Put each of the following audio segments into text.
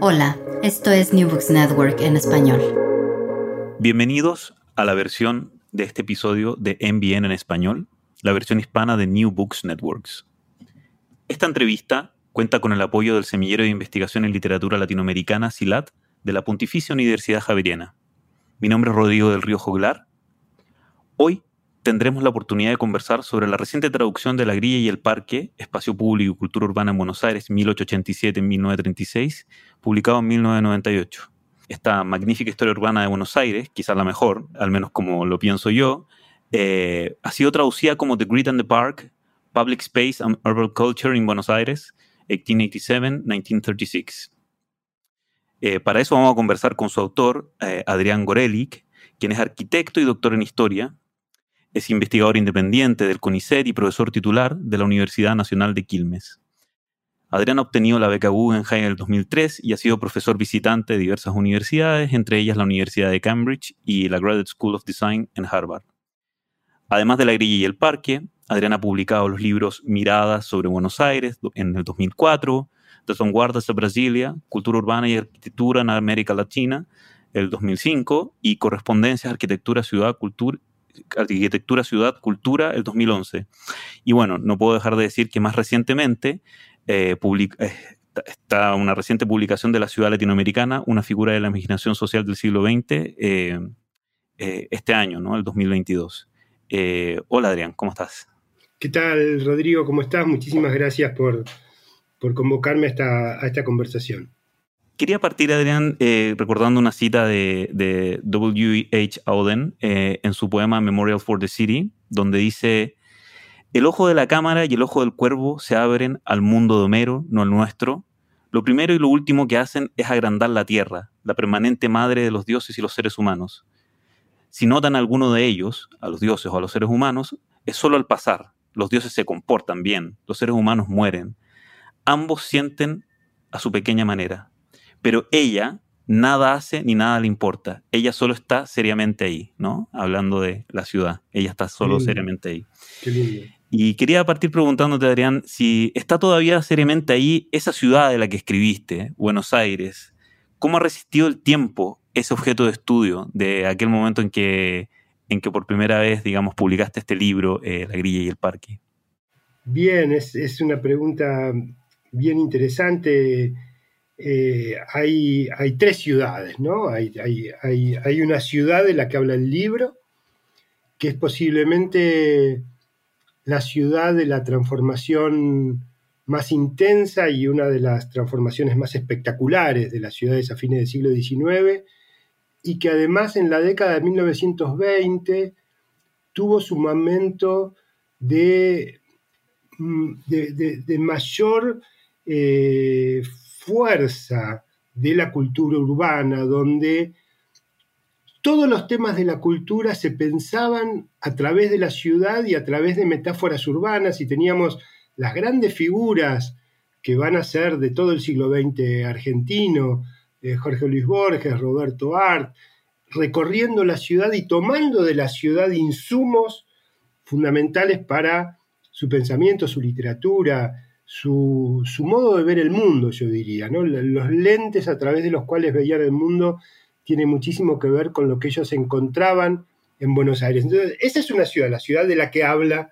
Hola, esto es New Books Network en español. Bienvenidos a la versión de este episodio de NBN en español, la versión hispana de New Books Networks. Esta entrevista cuenta con el apoyo del Semillero de Investigación en Literatura Latinoamericana, SILAT, de la Pontificia Universidad Javeriana. Mi nombre es Rodrigo del Río Joglar. Hoy tendremos la oportunidad de conversar sobre la reciente traducción de La Grilla y el Parque, Espacio Público y Cultura Urbana en Buenos Aires, 1887-1936, publicado en 1998. Esta magnífica historia urbana de Buenos Aires, quizás la mejor, al menos como lo pienso yo, eh, ha sido traducida como The Grid and the Park, Public Space and Urban Culture in Buenos Aires, 1887-1936. Eh, para eso vamos a conversar con su autor, eh, Adrián Gorelic, quien es arquitecto y doctor en historia, es investigador independiente del CONICET y profesor titular de la Universidad Nacional de Quilmes. Adrián ha obtenido la beca Guggenheim en el 2003 y ha sido profesor visitante de diversas universidades, entre ellas la Universidad de Cambridge y la Graduate School of Design en Harvard. Además de La Grilla y el Parque, Adrián ha publicado los libros Miradas sobre Buenos Aires en el 2004, Las Vanguardias de Brasilia, Cultura Urbana y Arquitectura en América Latina, el 2005, y Correspondencias, Arquitectura, Ciudad, Cultura Arquitectura, Ciudad, Cultura, el 2011. Y bueno, no puedo dejar de decir que más recientemente eh, eh, está una reciente publicación de la ciudad latinoamericana, una figura de la imaginación social del siglo XX, eh, este año, ¿no? El 2022. hola Adrián, ¿cómo estás? ¿Qué tal, Rodrigo? ¿Cómo estás? Muchísimas gracias por, por convocarme a esta, a esta conversación. Quería partir, Adrián, eh, recordando una cita de, W.H. Auden eh, en su poema Memorial for the City, donde dice, el ojo de la cámara y el ojo del cuervo se abren al mundo de Homero, no al nuestro. Lo primero y lo último que hacen es agrandar la tierra, la permanente madre de los dioses y los seres humanos. Si notan a alguno de ellos, a los dioses o a los seres humanos, es solo al pasar. Los dioses se comportan bien, los seres humanos mueren. Ambos sienten a su pequeña manera, pero ella nada hace ni nada le importa. Ella solo está seriamente ahí, ¿no? Hablando de la ciudad. Ella está solo seriamente ahí. Qué lindo. Y quería partir preguntándote, Adrián, si está todavía seriamente ahí esa ciudad de la que escribiste, Buenos Aires. ¿Cómo ha resistido el tiempo ese objeto de estudio de aquel momento en que, en que por primera vez, digamos, publicaste este libro, eh, La grilla y el parque? Bien, es, es una pregunta bien interesante eh, hay, tres ciudades, ¿no? Hay, una ciudad de la que habla el libro, que es posiblemente la ciudad de la transformación más intensa y una de las transformaciones más espectaculares de las ciudades a fines del siglo XIX, y que además en la década de 1920 tuvo su momento de, mm, mayor eh, fuerza de la cultura urbana, donde todos los temas de la cultura se pensaban a través de la ciudad y a través de metáforas urbanas y teníamos las grandes figuras que van a ser de todo el siglo XX argentino, eh, Jorge Luis Borges, Roberto Art, recorriendo la ciudad y tomando de la ciudad insumos fundamentales para su pensamiento, su literatura, su, modo de ver el mundo, yo diría. ¿no? Los lentes a través de los cuales veían el mundo tienen muchísimo que ver con lo que ellos encontraban en Buenos Aires. Entonces, esa es una ciudad, la ciudad de la que habla,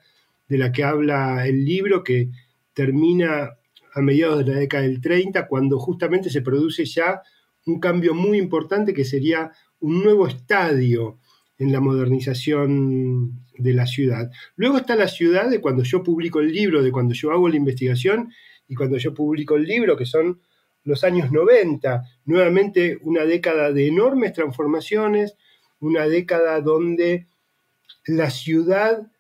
de la que habla el libro, que termina a mediados de la década del 30, cuando justamente se produce ya un cambio muy importante que sería un nuevo estadio en la modernización de la ciudad. Luego está la ciudad de cuando yo publico el libro, de cuando yo hago la investigación y cuando yo publico el libro, que son los años 90, nuevamente una década de enormes transformaciones, una década donde la ciudad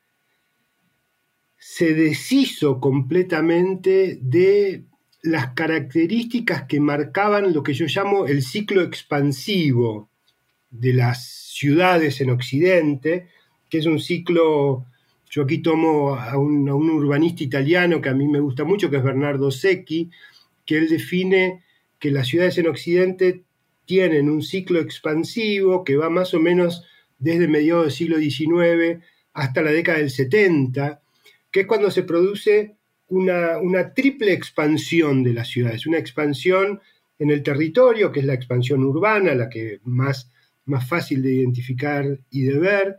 se deshizo completamente de las características que marcaban lo que yo llamo el ciclo expansivo de las ciudades en Occidente, que es un ciclo, yo aquí tomo a un, urbanista italiano que a mí me gusta mucho, que es Bernardo Secchi, que él define que las ciudades en Occidente tienen un ciclo expansivo que va más o menos desde mediados del siglo XIX hasta la década del 70, que es cuando se produce una, una, triple expansión de las ciudades, una expansión en el territorio, que es la expansión urbana, la que más, más fácil de identificar y de ver,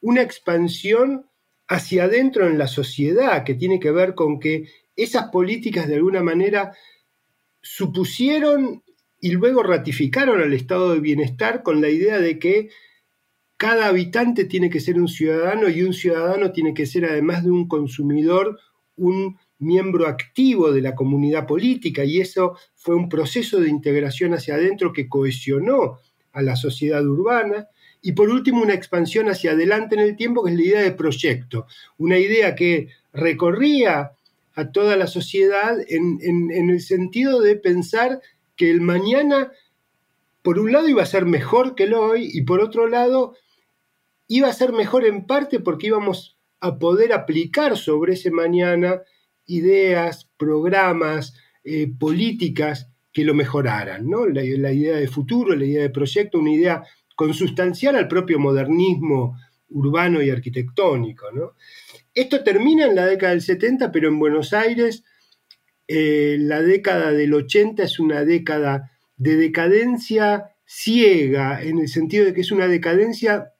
una expansión hacia adentro en la sociedad, que tiene que ver con que esas políticas de alguna manera supusieron y luego ratificaron al estado de bienestar con la idea de que cada habitante tiene que ser un ciudadano y un ciudadano tiene que ser, además de un consumidor, un miembro activo de la comunidad política. Y eso fue un proceso de integración hacia adentro que cohesionó a la sociedad urbana. Y por último, una expansión hacia adelante en el tiempo, que es la idea de proyecto, una idea que recorría a toda la sociedad en, en el sentido de pensar que el mañana, por un lado, iba a ser mejor que el hoy y por otro lado, iba a ser mejor en parte porque íbamos a poder aplicar sobre ese mañana ideas, programas, eh, políticas que lo mejoraran, ¿no? La, idea de futuro, la idea de proyecto, una idea consustancial al propio modernismo urbano y arquitectónico, Esto termina en la década del 70, pero en Buenos Aires eh, la década del 80 es una década de decadencia ciega, en el sentido de que es una decadencia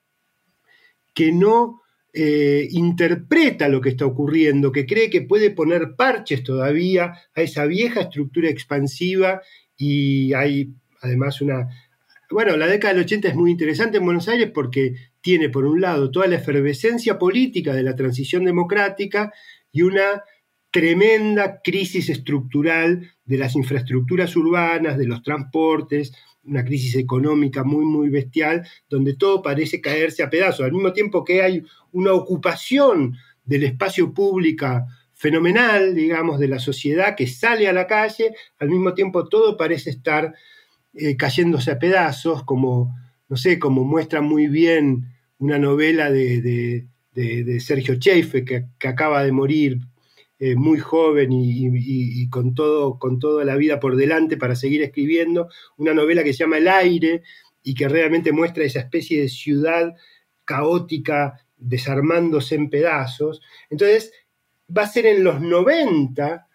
que no eh, interpreta lo que está ocurriendo, que cree que puede poner parches todavía a esa vieja estructura expansiva y hay además una... Bueno, la década del 80 es muy interesante en Buenos Aires porque tiene por un lado toda la efervescencia política de la transición democrática y una tremenda crisis estructural de las infraestructuras urbanas, de los transportes, una crisis económica muy, muy bestial, donde todo parece caerse a pedazos, al mismo tiempo que hay una ocupación del espacio público fenomenal, digamos, de la sociedad que sale a la calle, al mismo tiempo todo parece estar eh, cayéndose a pedazos, como, no sé, como muestra muy bien una novela de, Sergio Cheife, que, que, acaba de morir eh, muy joven y, con, todo, con toda la vida por delante para seguir escribiendo, una novela que se llama El aire y que realmente muestra esa especie de ciudad caótica desarmándose en pedazos. Entonces, va a ser en los 90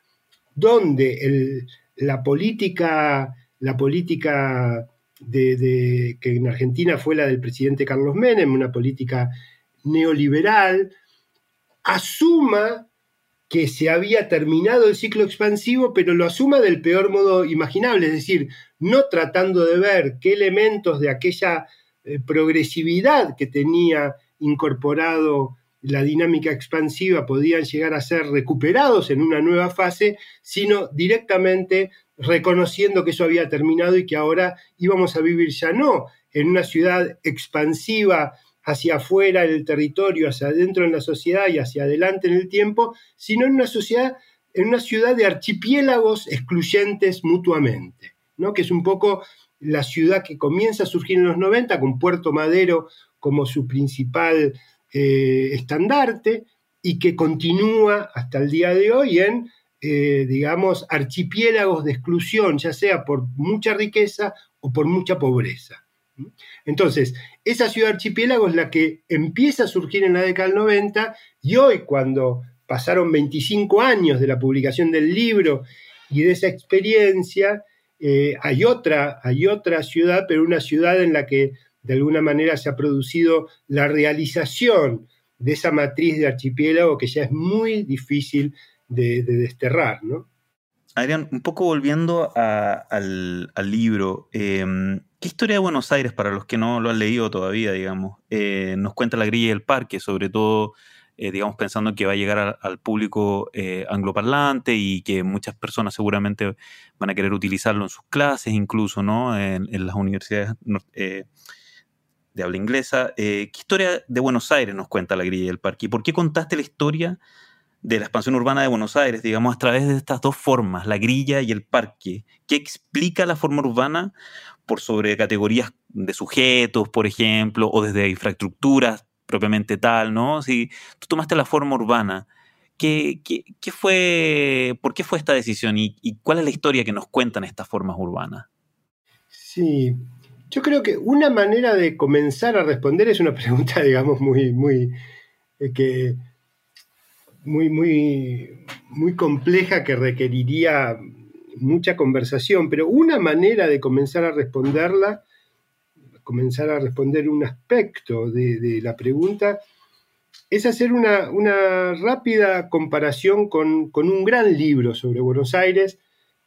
donde la política, la política de, que en Argentina fue la del presidente Carlos Menem, una política neoliberal, asuma que se había terminado el ciclo expansivo, pero lo asuma del peor modo imaginable, es decir, no tratando de ver qué elementos de aquella eh, progresividad que tenía incorporado la dinámica expansiva podían llegar a ser recuperados en una nueva fase, sino directamente reconociendo que eso había terminado y que ahora íbamos a vivir ya no en una ciudad expansiva hacia afuera en el territorio, hacia adentro en la sociedad y hacia adelante en el tiempo, sino en una sociedad, en una ciudad de archipiélagos excluyentes mutuamente, ¿no? que es un poco la ciudad que comienza a surgir en los 90 con Puerto Madero como su principal eh, estandarte y que continúa hasta el día de hoy en eh, digamos, archipiélagos de exclusión, ya sea por mucha riqueza o por mucha pobreza. Entonces, esa ciudad archipiélago es la que empieza a surgir en la década del 90 y hoy cuando pasaron 25 años de la publicación del libro y de esa experiencia, eh, hay, otra, hay otra ciudad, pero una ciudad en la que de alguna manera se ha producido la realización de esa matriz de archipiélago que ya es muy difícil de, desterrar, ¿no? Adrián, un poco volviendo al, libro, em, ¿qué historia de Buenos Aires, para los que no lo han leído todavía, digamos, eh, nos cuenta la grilla del parque, sobre todo eh, digamos, pensando que va a llegar al público eh, angloparlante y que muchas personas seguramente van a querer utilizarlo en sus clases, incluso, ¿no? En, las universidades de habla inglesa. ¿Qué historia de Buenos Aires nos cuenta la grilla del parque? ¿Y por qué contaste la historia de la expansión urbana de Buenos Aires, digamos, a través de estas dos formas, la grilla y el parque? ¿Qué explica la forma urbana por sobre categorías de sujetos, por ejemplo, o desde infraestructuras propiamente tal, ¿no? Si tú tomaste la forma urbana, ¿qué, fue, ¿por qué fue esta decisión y, cuál es la historia que nos cuentan estas formas urbanas? Sí, yo creo que una manera de comenzar a responder es una pregunta, digamos, muy, muy, eh, que, muy, muy, muy compleja que requeriría mucha conversación, pero una manera de comenzar a responderla comenzar a responder un aspecto de, la pregunta, es hacer una, rápida comparación con, un gran libro sobre Buenos Aires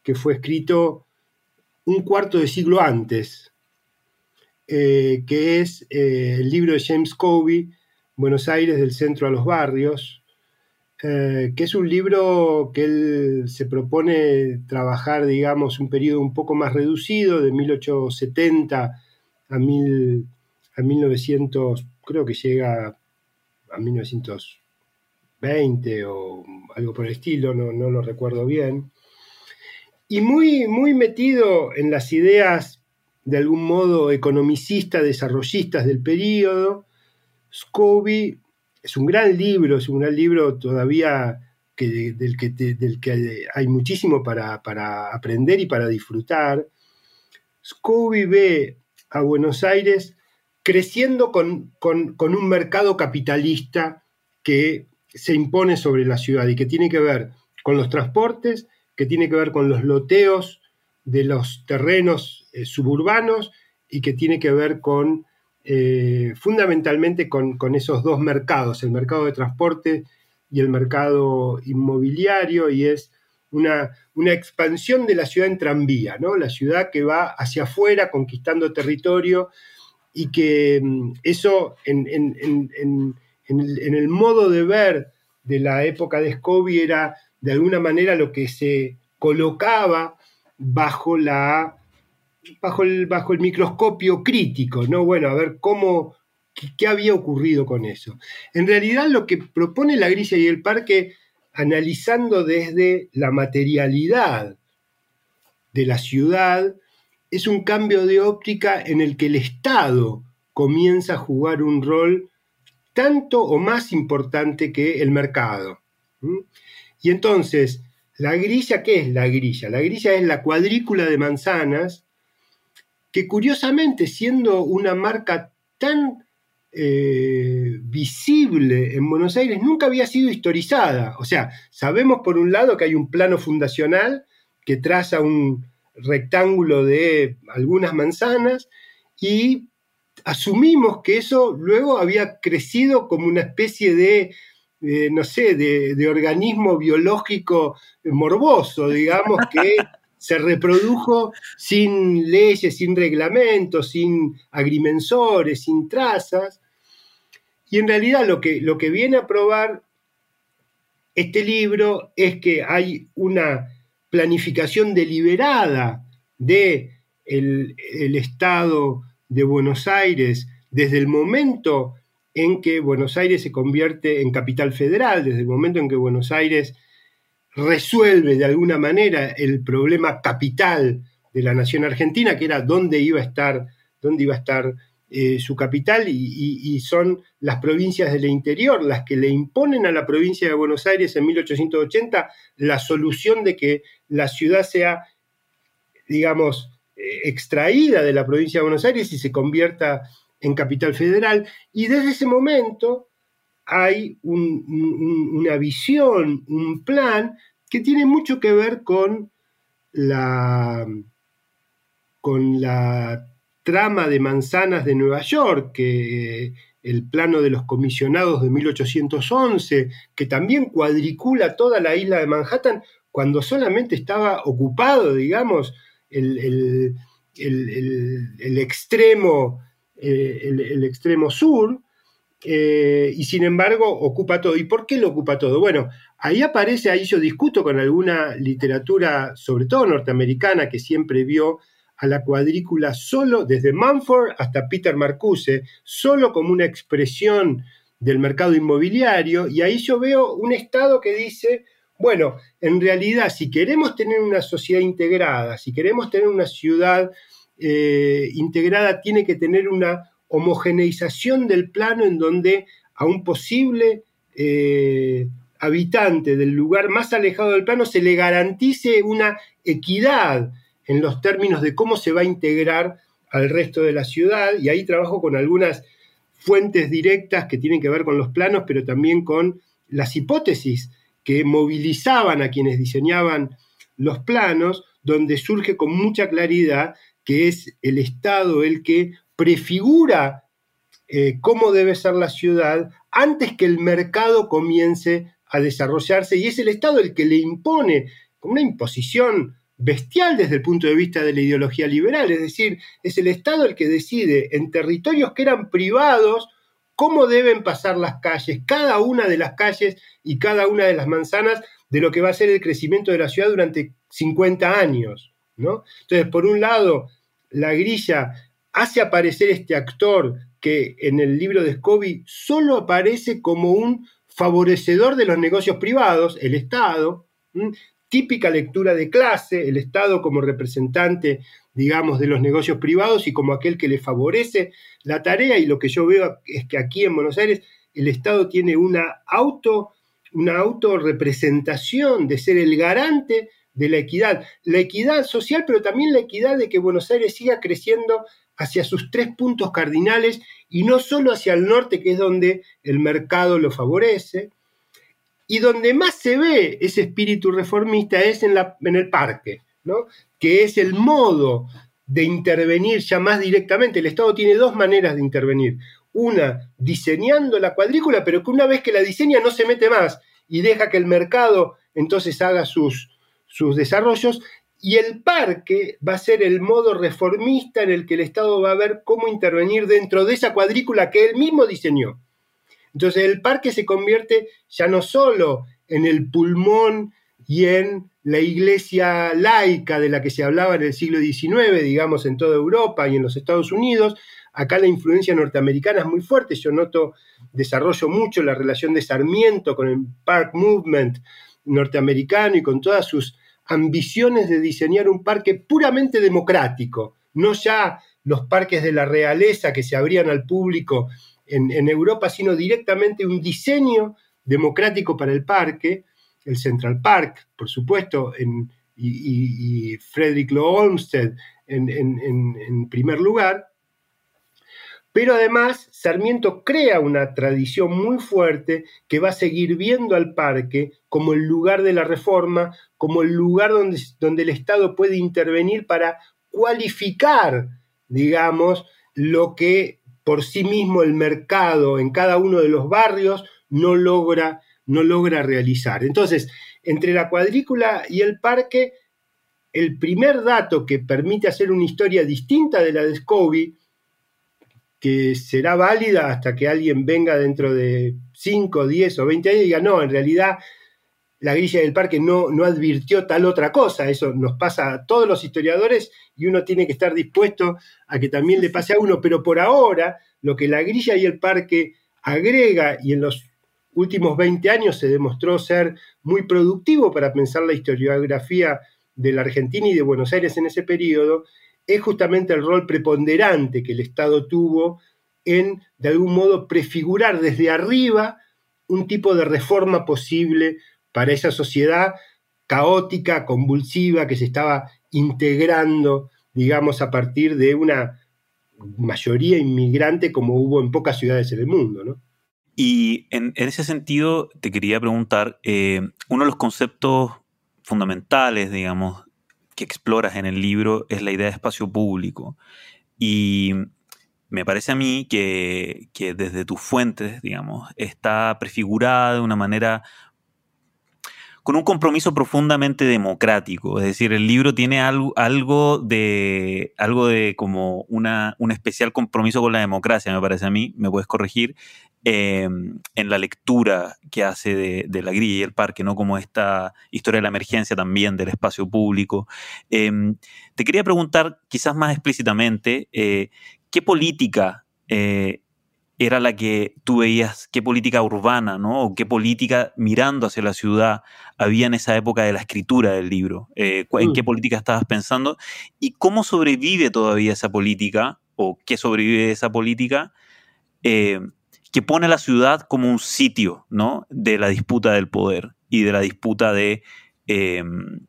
que fue escrito un cuarto de siglo antes, eh, que es eh, el libro de James Covey, Buenos Aires del centro a los barrios, eh, que es un libro que él se propone trabajar, digamos, un periodo un poco más reducido, de 1870 a, mil, a 1900, creo que llega a 1920 o algo por el estilo, no, no lo recuerdo bien. Y muy, muy metido en las ideas de algún modo economicistas, desarrollistas del periodo, Scobie es un gran libro, es un gran libro todavía del, que hay muchísimo para, aprender y para disfrutar. Scobie ve a Buenos Aires creciendo con, un mercado capitalista que se impone sobre la ciudad y que tiene que ver con los transportes, que tiene que ver con los loteos de los terrenos eh, suburbanos y que tiene que ver con eh, fundamentalmente con, esos dos mercados, el mercado de transporte y el mercado inmobiliario, y es una, expansión de la ciudad en tranvía, ¿no? La ciudad que va hacia afuera conquistando territorio y que mm, eso en, el, modo de ver de la época de Scobie era de alguna manera lo que se colocaba bajo la bajo el, bajo el microscopio crítico, ¿no? Bueno, a ver cómo, qué, qué, había ocurrido con eso. En realidad lo que propone la grilla y el parque analizando desde la materialidad de la ciudad, es un cambio de óptica en el que el Estado comienza a jugar un rol tanto o más importante que el mercado. Y entonces, la grilla, ¿qué es la grilla? La grilla es la cuadrícula de manzanas que curiosamente, siendo una marca tan eh, visible en Buenos Aires nunca había sido historizada. O sea, sabemos por un lado que hay un plano fundacional que traza un rectángulo de algunas manzanas y asumimos que eso luego había crecido como una especie de, no sé, de, organismo biológico morboso, digamos, que se reprodujo sin leyes, sin reglamentos, sin agrimensores, sin trazas. Y en realidad lo que, lo que viene a probar este libro es que hay una planificación deliberada de el, Estado de Buenos Aires desde el momento en que Buenos Aires se convierte en capital federal, desde el momento en que Buenos Aires resuelve de alguna manera el problema capital de la nación argentina, que era dónde iba a estar, dónde iba a estar eh, su capital y, son las provincias del interior las que le imponen a la provincia de Buenos Aires en 1880 la solución de que la ciudad sea, digamos, eh, extraída de la provincia de Buenos Aires y se convierta en capital federal. Y desde ese momento hay una visión, un plan que tiene mucho que ver con la, con la trama de manzanas de Nueva York, que el plano de los comisionados de 1811, que también cuadricula toda la isla de Manhattan cuando solamente estaba ocupado, digamos, el, extremo, eh, el, extremo sur, eh, y sin embargo ocupa todo. ¿Y por qué lo ocupa todo? Bueno, ahí aparece, ahí yo discuto con alguna literatura, sobre todo norteamericana, que siempre vio a la cuadrícula solo, desde Mumford hasta Peter Marcuse, solo como una expresión del mercado inmobiliario, y ahí yo veo un Estado que dice, bueno, en realidad si queremos tener una sociedad integrada, si queremos tener una ciudad eh, integrada, tiene que tener una homogeneización del plano en donde a un posible eh, habitante del lugar más alejado del plano se le garantice una equidad en los términos de cómo se va a integrar al resto de la ciudad. Y ahí trabajo con algunas fuentes directas que tienen que ver con los planos, pero también con las hipótesis que movilizaban a quienes diseñaban los planos, donde surge con mucha claridad que es el Estado el que prefigura eh, cómo debe ser la ciudad antes que el mercado comience a desarrollarse y es el Estado el que le impone con una imposición bestial desde el punto de vista de la ideología liberal, es decir, es el Estado el que decide en territorios que eran privados cómo deben pasar las calles, cada una de las calles y cada una de las manzanas de lo que va a ser el crecimiento de la ciudad durante 50 años. ¿no? Entonces, por un lado, la grilla hace aparecer este actor que en el libro de Scobie solo aparece como un favorecedor de los negocios privados, el Estado, típica lectura de clase, el Estado como representante, digamos, de los negocios privados y como aquel que le favorece la tarea. Y lo que yo veo es que aquí en Buenos Aires el Estado tiene una auto, una autorrepresentación de ser el garante de la equidad, la equidad social, pero también la equidad de que Buenos Aires siga creciendo hacia sus tres puntos cardinales y no solo hacia el norte, que es donde el mercado lo favorece, y donde más se ve ese espíritu reformista es en, el parque, ¿no? que es el modo de intervenir ya más directamente. El Estado tiene dos maneras de intervenir. Una, diseñando la cuadrícula, pero que una vez que la diseña no se mete más y deja que el mercado entonces haga sus desarrollos. Y el parque va a ser el modo reformista en el que el Estado va a ver cómo intervenir dentro de esa cuadrícula que él mismo diseñó. Entonces el parque se convierte ya no solo en el pulmón y en la iglesia laica de la que se hablaba en el siglo XIX, digamos, en toda Europa y en los Estados Unidos. Acá la influencia norteamericana es muy fuerte. Yo noto, desarrollo mucho la relación de Sarmiento con el Park Movement norteamericano y con todas sus ambiciones de diseñar un parque puramente democrático, no ya los parques de la realeza que se abrían al público en, Europa, sino directamente un diseño democrático para el parque, el Central Park, por supuesto, y, Frederick Law Olmsted en, primer lugar. Pero además, Sarmiento crea una tradición muy fuerte que va a seguir viendo al parque como el lugar de la reforma, como el lugar donde, donde el Estado puede intervenir para cualificar, digamos, lo que por sí mismo el mercado en cada uno de los barrios no logra, no logra realizar. Entonces, entre la cuadrícula y el parque, el primer dato que permite hacer una historia distinta de la de Scobie, que será válida hasta que alguien venga dentro de 5, 10 o 20 años y diga, no, en realidad la grilla del parque no, no advirtió tal otra cosa. Eso nos pasa a todos los historiadores y uno tiene que estar dispuesto a que también le pase a uno. Pero por ahora, lo que la grilla y el parque agrega y en los últimos 20 años se demostró ser muy productivo para pensar la historiografía de la Argentina y de Buenos Aires en ese periodo, es justamente el rol preponderante que el Estado tuvo en, de algún modo, prefigurar desde arriba un tipo de reforma posible para esa sociedad caótica, convulsiva, que se estaba integrando, digamos, a partir de una mayoría inmigrante como hubo en pocas ciudades en el mundo. Y en, ese sentido te quería preguntar, eh, uno de los conceptos fundamentales, digamos, que exploras en el libro es la idea de espacio público. Y me parece a mí que, que desde tus fuentes, digamos, está prefigurada de una manera con un compromiso profundamente democrático. Es decir, el libro tiene algo, algo de, algo de como una, un especial compromiso con la democracia, me parece a mí, me puedes corregir, em, en la lectura que hace de, La Grilla y el Parque, ¿no? Como esta historia de la emergencia también del espacio público. Em, te quería preguntar, quizás más explícitamente, eh, ¿qué política eh, era la que tú veías, qué política urbana, ¿no? O qué política mirando hacia la ciudad había en esa época de la escritura del libro. Eh, ¿En qué mm. política estabas pensando? ¿Y cómo sobrevive todavía esa política? ¿O qué sobrevive de esa política? Eh, que pone a la ciudad como un sitio, ¿no? De la disputa del poder y de la disputa de, em,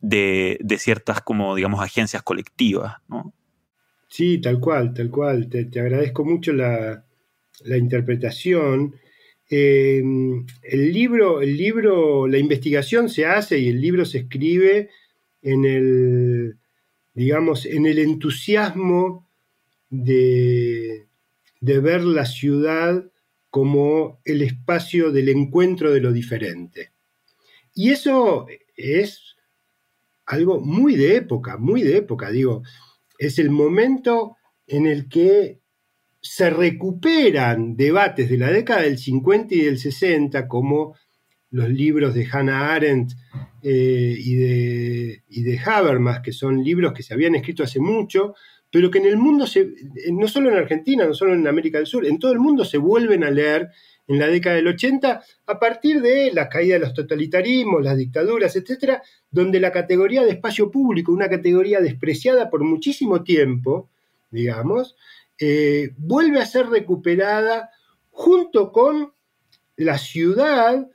de, ciertas, como, digamos, agencias colectivas, ¿no? Sí, tal cual, tal cual. te agradezco mucho la, la interpretación. Eh, el, libro, el libro, la investigación se hace y el libro se escribe en el, digamos, en el entusiasmo de, de ver la ciudad como el espacio del encuentro de lo diferente. Y eso es algo muy de época, muy de época, digo, es el momento en el que se recuperan debates de la década del 50 y del 60, como los libros de Hannah Arendt eh, y, de, de Habermas, que son libros que se habían escrito hace mucho, pero que en el mundo, se, no solo en Argentina, no solo en América del Sur, en todo el mundo se vuelven a leer en la década del 80 a partir de la caída de los totalitarismos, las dictaduras, etcétera, donde la categoría de espacio público, una categoría despreciada por muchísimo tiempo, digamos, eh, vuelve a ser recuperada junto con la ciudad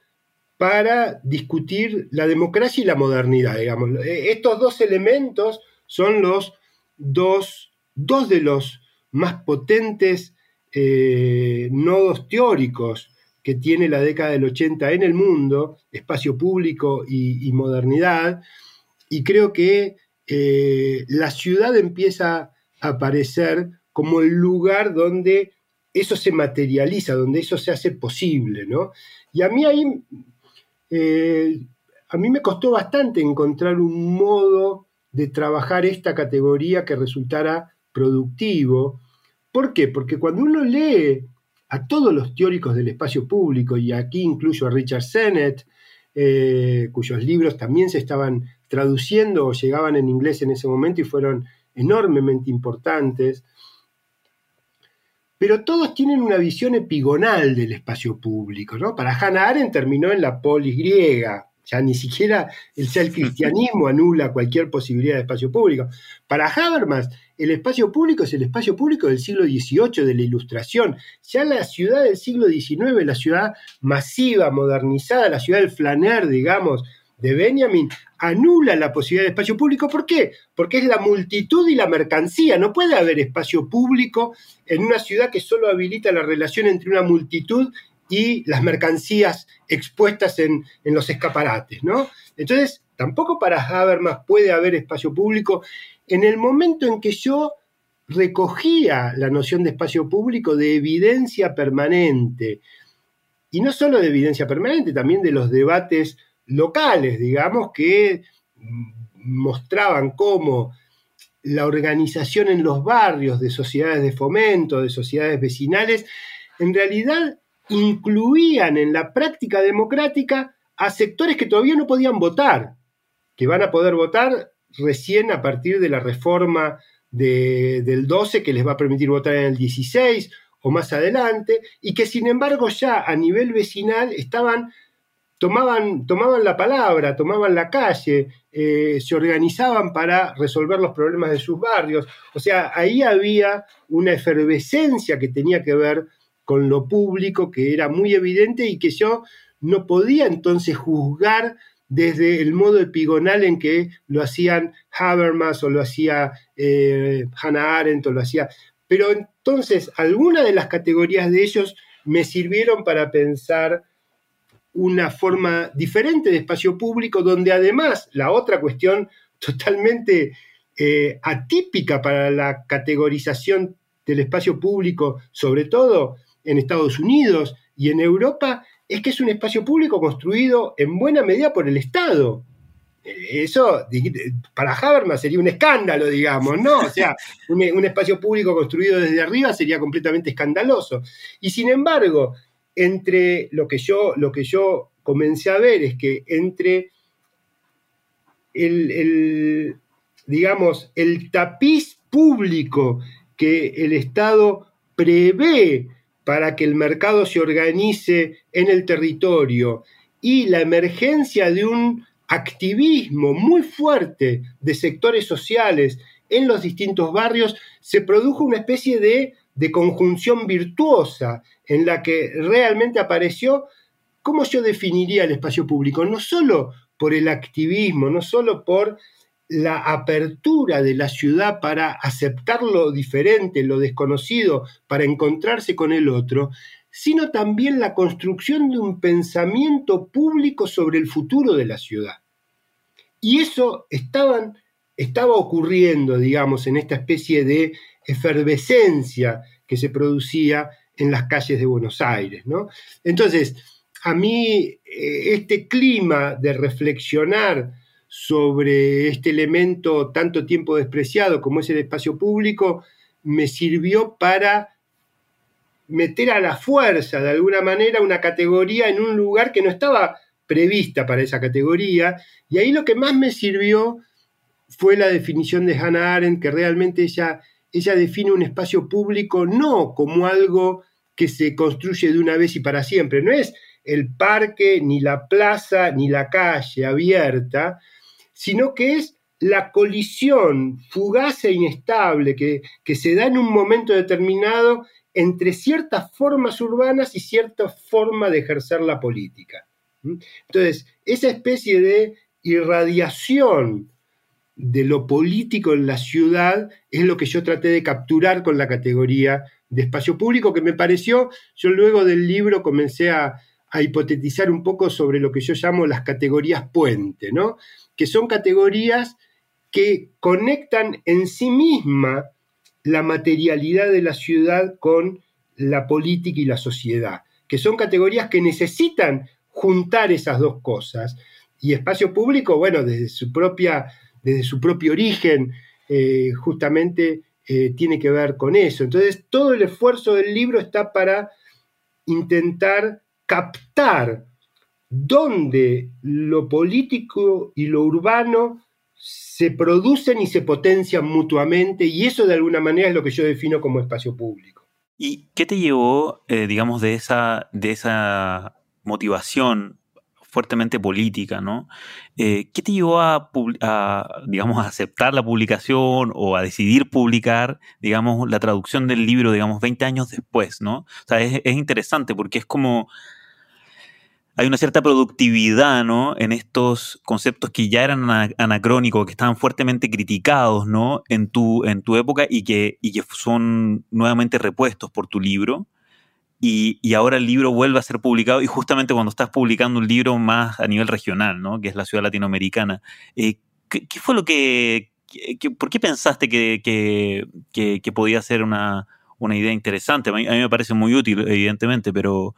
para discutir la democracia y la modernidad, digamos. Eh, estos dos elementos son los dos, dos de los más potentes eh, nodos teóricos que tiene la década del 80 en el mundo, espacio público y, modernidad, y creo que la ciudad empieza a aparecer como el lugar donde eso se materializa, donde eso se hace posible, ¿no? Y a mí ahí, eh, a mí me costó bastante encontrar un modo de trabajar esta categoría que resultara productivo. ¿Por qué? Porque cuando uno lee a todos los teóricos del espacio público, y aquí incluyo a Richard Sennett, eh, cuyos libros también se estaban traduciendo o llegaban en inglés en ese momento y fueron enormemente importantes, pero todos tienen una visión epigonal del espacio público. ¿no? Para Hannah Arendt terminó en la polis griega, ya ni siquiera el ser cristianismo anula cualquier posibilidad de espacio público. Para Habermas, el espacio público es el espacio público del siglo XVIII, de la Ilustración. Ya la ciudad del siglo XIX, la ciudad masiva, modernizada, la ciudad del flaner, digamos, de Benjamin anula la posibilidad de espacio público. ¿Por qué? Porque es la multitud y la mercancía. No puede haber espacio público en una ciudad que solo habilita la relación entre una multitud y las mercancías expuestas en, los escaparates, ¿no? Entonces, tampoco para Habermas puede haber espacio público. En el momento en que yo recogía la noción de espacio público de evidencia permanente, y no solo de evidencia permanente, también de los debates locales, digamos, que mostraban cómo la organización en los barrios de sociedades de fomento, de sociedades vecinales, en realidad incluían en la práctica democrática a sectores que todavía no podían votar, que van a poder votar recién a partir de la reforma del 12 que les va a permitir votar en el 16 o más adelante, y que sin embargo ya a nivel vecinal estaban tomaban, tomaban la palabra, tomaban la calle, eh, se organizaban para resolver los problemas de sus barrios. O sea, ahí había una efervescencia que tenía que ver con lo público, que era muy evidente y que yo no podía entonces juzgar desde el modo epigonal en que lo hacían Habermas o lo hacía eh, Hannah Arendt o lo hacía. Pero entonces, algunas de las categorías de ellos me sirvieron para pensar una forma diferente de espacio público, donde además la otra cuestión totalmente eh, atípica para la categorización del espacio público, sobre todo en Estados Unidos y en Europa, es que es un espacio público construido en buena medida por el Estado. Eso para Habermas sería un escándalo, digamos, ¿no? O sea, un, un espacio público construido desde arriba sería completamente escandaloso. Y sin embargo, entre lo que yo, lo que yo comencé a ver es que entre el, digamos, el tapiz público que el Estado prevé para que el mercado se organice en el territorio y la emergencia de un activismo muy fuerte de sectores sociales en los distintos barrios, se produjo una especie de, de conjunción virtuosa en la que realmente apareció cómo yo definiría el espacio público, no solo por el activismo, no solo por la apertura de la ciudad para aceptar lo diferente, lo desconocido, para encontrarse con el otro, sino también la construcción de un pensamiento público sobre el futuro de la ciudad. Y eso estaban, estaba ocurriendo, digamos, en esta especie de efervescencia que se producía en las calles de Buenos Aires. ¿no? Entonces, a mí eh, este clima de reflexionar sobre este elemento tanto tiempo despreciado como es el espacio público, me sirvió para meter a la fuerza, de alguna manera, una categoría en un lugar que no estaba prevista para esa categoría. Y ahí lo que más me sirvió fue la definición de Hannah Arendt, que realmente ella ella define un espacio público no como algo que se construye de una vez y para siempre, no es el parque, ni la plaza, ni la calle abierta, sino que es la colisión fugaz e inestable que, que se da en un momento determinado entre ciertas formas urbanas y cierta forma de ejercer la política. Entonces, esa especie de irradiación de lo político en la ciudad es lo que yo traté de capturar con la categoría de espacio público, que me pareció, yo luego del libro comencé a, hipotetizar un poco sobre lo que yo llamo las categorías puente, ¿no? que son categorías que conectan en sí misma la materialidad de la ciudad con la política y la sociedad, que son categorías que necesitan juntar esas dos cosas. Y espacio público, bueno, desde su propia desde su propio origen, eh, justamente eh, tiene que ver con eso. Entonces, todo el esfuerzo del libro está para intentar captar dónde lo político y lo urbano se producen y se potencian mutuamente, y eso de alguna manera es lo que yo defino como espacio público. ¿Y qué te llevó, eh, digamos, de esa, de esa motivación fuertemente política, ¿no? Eh, ¿Qué te llevó a, digamos, a aceptar la publicación o a decidir publicar, digamos, la traducción del libro, digamos, 20 años después, ¿no? O sea, es, interesante porque es como hay una cierta productividad, ¿no? En estos conceptos que ya eran anacrónicos, que estaban fuertemente criticados, ¿no? En tu, en tu época y que, y que son nuevamente repuestos por tu libro y, ahora el libro vuelve a ser publicado y justamente cuando estás publicando un libro más a nivel regional, ¿no? que es la ciudad latinoamericana, eh, ¿qué, fue lo que, ¿Por qué pensaste que, que, podía ser una, una, idea interesante? A mí, me parece muy útil, evidentemente, pero,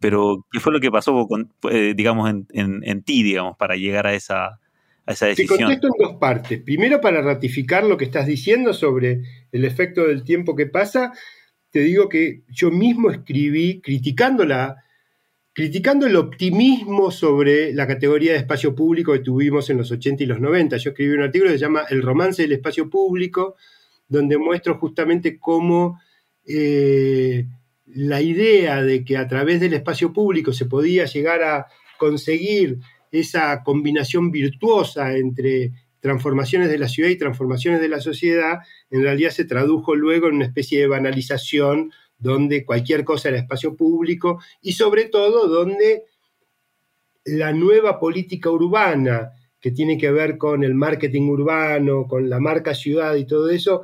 pero ¿qué fue lo que pasó, con, eh, digamos, en, en, ti, digamos, para llegar a esa, a esa decisión? Te contesto en dos partes. Primero, para ratificar lo que estás diciendo sobre el efecto del tiempo que pasa, te digo que yo mismo escribí criticando, criticando el optimismo sobre la categoría de espacio público que tuvimos en los 80 y los 90. Yo escribí un artículo que se llama El romance del espacio público, donde muestro justamente cómo eh, la idea de que a través del espacio público se podía llegar a, conseguir esa combinación virtuosa entre transformaciones de la ciudad y transformaciones de la sociedad, en realidad se tradujo luego en una especie de banalización donde cualquier cosa era espacio público y sobre todo donde la nueva política urbana que tiene que ver con el marketing urbano, con la marca ciudad y todo eso,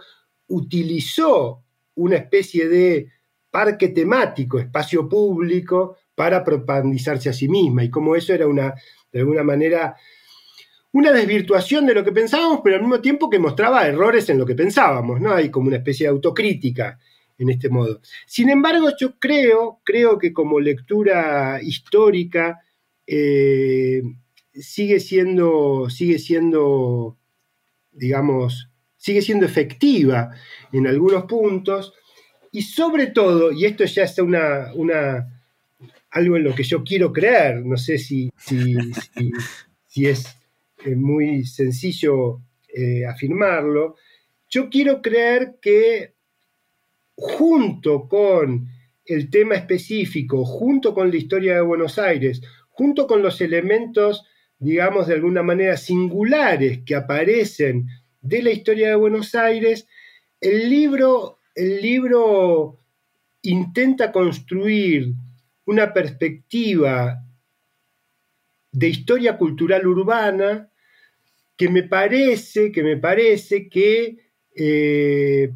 utilizó una especie de parque temático, espacio público, para propagandizarse a sí misma. Y como eso era una, de alguna manera, una desvirtuación de lo que pensábamos, pero al mismo tiempo que mostraba errores en lo que pensábamos, ¿no? Hay como una especie de autocrítica en este modo. Sin embargo, yo creo, creo que como lectura histórica, eh, sigue siendo, sigue siendo, digamos, sigue siendo efectiva en algunos puntos y sobre todo, y esto ya es una, una algo en lo que yo quiero creer, no sé si, si, es eh, muy sencillo eh, afirmarlo, yo quiero creer que junto con el tema específico, junto con la historia de Buenos Aires, junto con los elementos digamos, de alguna manera singulares que aparecen de la historia de Buenos Aires, el libro, el libro intenta construir una perspectiva de historia cultural urbana que me parece, que me parece que eh,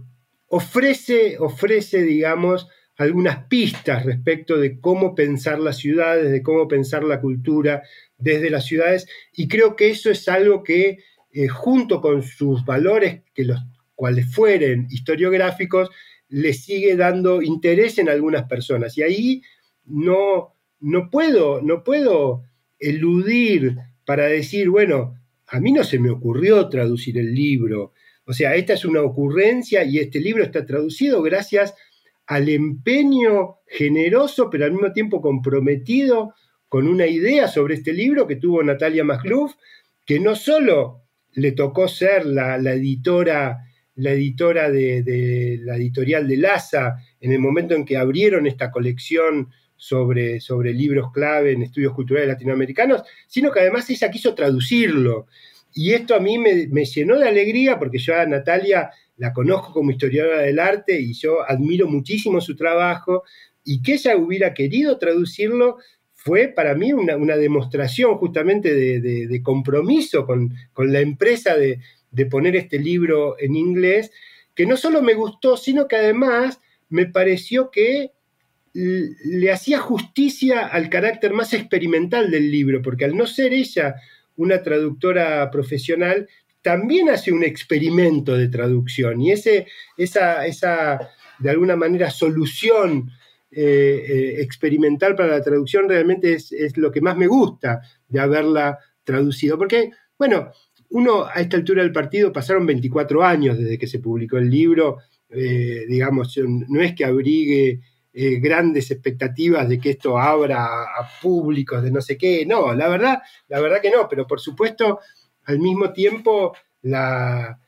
ofrece, ofrece, digamos, algunas pistas respecto de cómo pensar las ciudades, de cómo pensar la cultura desde las ciudades, y creo que eso es algo que, eh, junto con sus valores, que los cuales fueren historiográficos, le sigue dando interés en algunas personas. Y ahí no, no, puedo, no puedo eludir para decir, bueno, a mí no se me ocurrió traducir el libro. O sea, esta es una ocurrencia y este libro está traducido gracias al empeño generoso, pero al mismo tiempo comprometido con una idea sobre este libro que tuvo Natalia Magluf, que no solo le tocó ser la, editora, la editora de, la editorial de Laza en el momento en que abrieron esta colección sobre, sobre libros clave en estudios culturales latinoamericanos, sino que además ella quiso traducirlo. Y esto a mí me, me llenó de alegría porque yo a Natalia la conozco como historiadora del arte y yo admiro muchísimo su trabajo y que ella hubiera querido traducirlo fue para mí una, demostración justamente de, compromiso con, la empresa de, poner este libro en inglés, que no solo me gustó, sino que además me pareció que le hacía justicia al carácter más experimental del libro, porque al no ser ella una traductora profesional, también hace un experimento de traducción y ese, esa, esa, de alguna manera, solución eh, eh, experimental para la traducción realmente es, lo que más me gusta de haberla traducido. Porque, bueno, uno a esta altura del partido pasaron 24 años desde que se publicó el libro, eh, digamos, no es que abrigue grandes expectativas de que esto abra a, públicos de no sé qué, no, la verdad, la verdad que no, pero por supuesto al mismo tiempo la,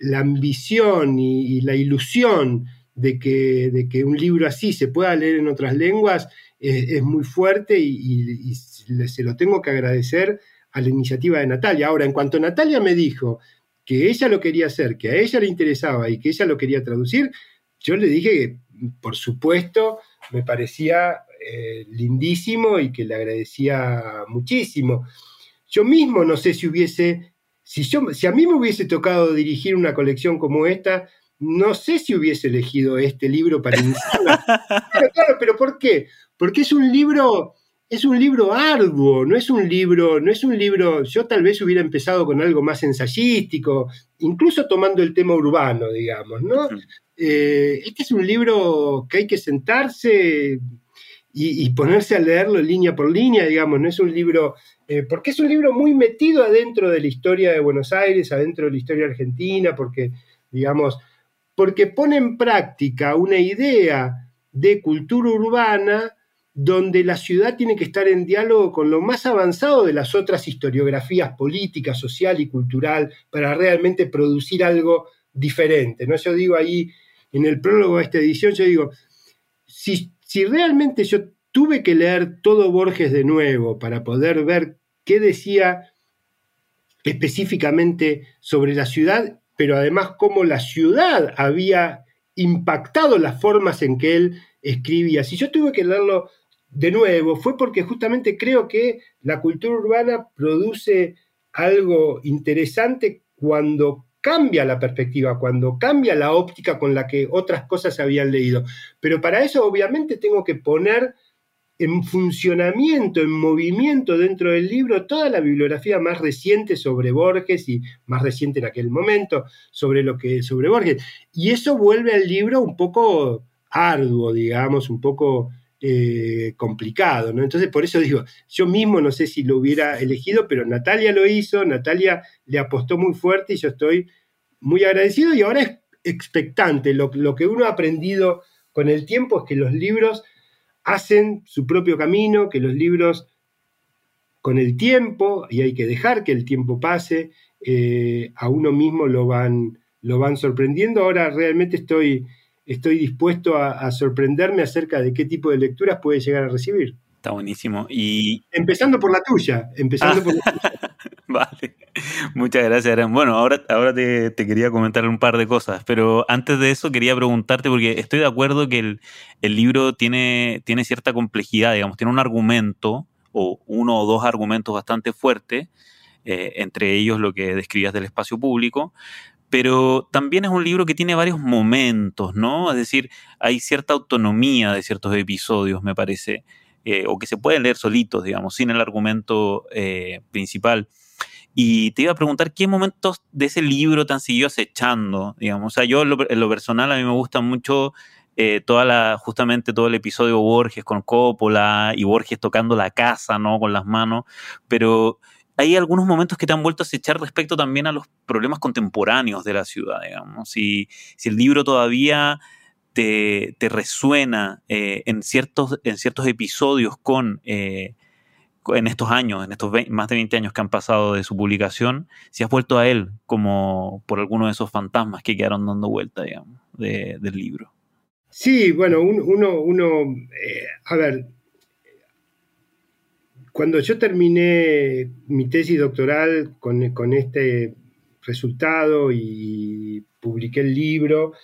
la ambición y, la ilusión de que, de que, un libro así se pueda leer en otras lenguas es muy fuerte y, se lo tengo que agradecer a la iniciativa de Natalia. Ahora, en cuanto Natalia me dijo que ella lo quería hacer, que a ella le interesaba y que ella lo quería traducir, yo le dije que, por supuesto, me parecía eh, lindísimo y que le agradecía muchísimo. Yo mismo no sé si hubiese, si, yo, si a mí me hubiese tocado dirigir una colección como esta, no sé si hubiese elegido este libro para iniciarla. claro, claro, pero ¿por qué? Porque es un libro, es un libro arduo, no es un libro, no es un libro, yo tal vez hubiera empezado con algo más ensayístico, incluso tomando el tema urbano, digamos, ¿no? Eh, este es un libro que hay que sentarse y, ponerse a leerlo línea por línea, digamos, no es un libro eh, porque es un libro muy metido adentro de la historia de Buenos Aires, adentro de la historia argentina, porque, digamos, porque pone en práctica una idea de cultura urbana donde la ciudad tiene que estar en diálogo con lo más avanzado de las otras historiografías política, social y cultural para realmente producir algo diferente. ¿no? Yo digo ahí, en el prólogo de esta edición, yo digo, si, si realmente yo tuve que leer todo Borges de nuevo para poder ver qué decía específicamente sobre la ciudad, pero además cómo la ciudad había impactado las formas en que él escribía. Si yo tuve que leerlo de nuevo, fue porque justamente creo que la cultura urbana produce algo interesante cuando cambia la perspectiva, cuando cambia la óptica con la que otras cosas se habían leído. Pero para eso obviamente tengo que poner en funcionamiento, en movimiento dentro del libro toda la bibliografía más reciente sobre Borges y más reciente en aquel momento sobre lo que sobre Borges. Y eso vuelve al libro un poco arduo, digamos, un poco eh, complicado, ¿no? Entonces, por eso digo, yo mismo no sé si lo hubiera elegido, pero Natalia lo hizo, Natalia le apostó muy fuerte y yo estoy muy agradecido y ahora es expectante. Lo, lo que uno ha aprendido con el tiempo es que los libros hacen su propio camino, que los libros con el tiempo, y hay que dejar que el tiempo pase, eh, a uno mismo lo van, lo van sorprendiendo. Ahora realmente estoy, estoy dispuesto a, sorprenderme acerca de qué tipo de lecturas puede llegar a recibir. Está buenísimo. Y... Empezando por la tuya, empezando por la tuya. vale, muchas gracias, Aaron. Bueno, ahora, ahora te, quería comentar un par de cosas, pero antes de eso quería preguntarte, porque estoy de acuerdo que el, libro tiene, tiene cierta complejidad, digamos, tiene un argumento o uno o dos argumentos bastante fuertes, eh, entre ellos lo que describías del espacio público, pero también es un libro que tiene varios momentos, ¿no? Es decir, hay cierta autonomía de ciertos episodios, me parece, eh, o que se pueden leer solitos, digamos, sin el argumento eh, principal. Y te iba a preguntar qué momentos de ese libro te han seguido acechando, digamos. O sea, yo en lo, personal a mí me gusta mucho eh, toda la, justamente todo el episodio Borges con Coppola y Borges tocando la casa, ¿no? Con las manos. Pero hay algunos momentos que te han vuelto a acechar respecto también a los problemas contemporáneos de la ciudad, digamos. Si, si el libro todavía te, resuena eh, en, ciertos, en ciertos episodios con eh, en estos años, en estos más de 20 años que han pasado de su publicación, si has vuelto a él como por alguno de esos fantasmas que quedaron dando vuelta, digamos, del libro. Sí, bueno, uno, uno eh, a ver, cuando yo terminé mi tesis doctoral con, este resultado y publiqué el libro,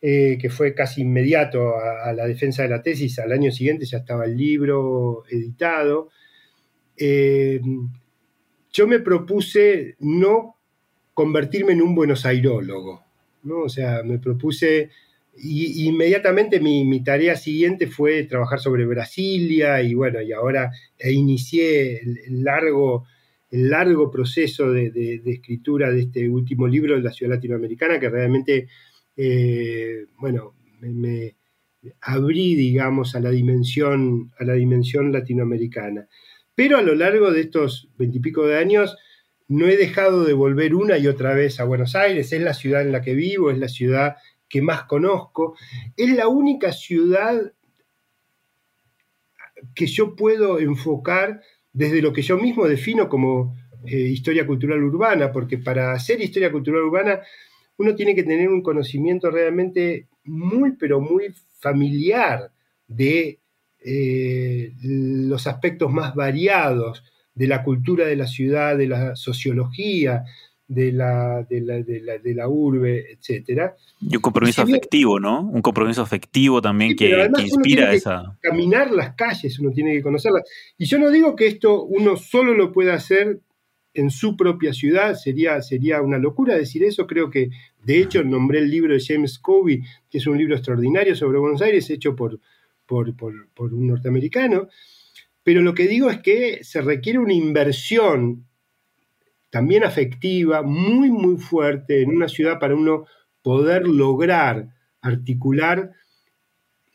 eh, que fue casi inmediato a, la defensa de la tesis, al año siguiente ya estaba el libro editado, eh, yo me propuse no convertirme en un buenos airólogo, ¿no? O sea, me propuse, y, inmediatamente mi, tarea siguiente fue trabajar sobre Brasilia, y bueno, y ahora inicié el, largo, el largo proceso de, escritura de este último libro de la ciudad latinoamericana, que realmente, eh, bueno, me, abrí, digamos, a la dimensión, a la dimensión latinoamericana. Pero a lo largo de estos veintipico de años no he dejado de volver una y otra vez a Buenos Aires. Es la ciudad en la que vivo, es la ciudad que más conozco. Es la única ciudad que yo puedo enfocar desde lo que yo mismo defino como eh, historia cultural urbana, porque para hacer historia cultural urbana uno tiene que tener un conocimiento realmente muy, pero muy familiar de eh, los aspectos más variados de la cultura de la ciudad, de la sociología, de la, de la, urbe, etc. Y un compromiso afectivo, ¿no? Un compromiso afectivo también que, inspira esa... caminar las calles, uno tiene que conocerlas. Y yo no digo que esto uno solo lo pueda hacer en su propia ciudad, sería, sería una locura decir eso. Creo que, de hecho, nombré el libro de James Covey, que es un libro extraordinario sobre Buenos Aires, hecho por por, un norteamericano, pero lo que digo es que se requiere una inversión también afectiva, muy, muy fuerte en una ciudad para uno poder lograr articular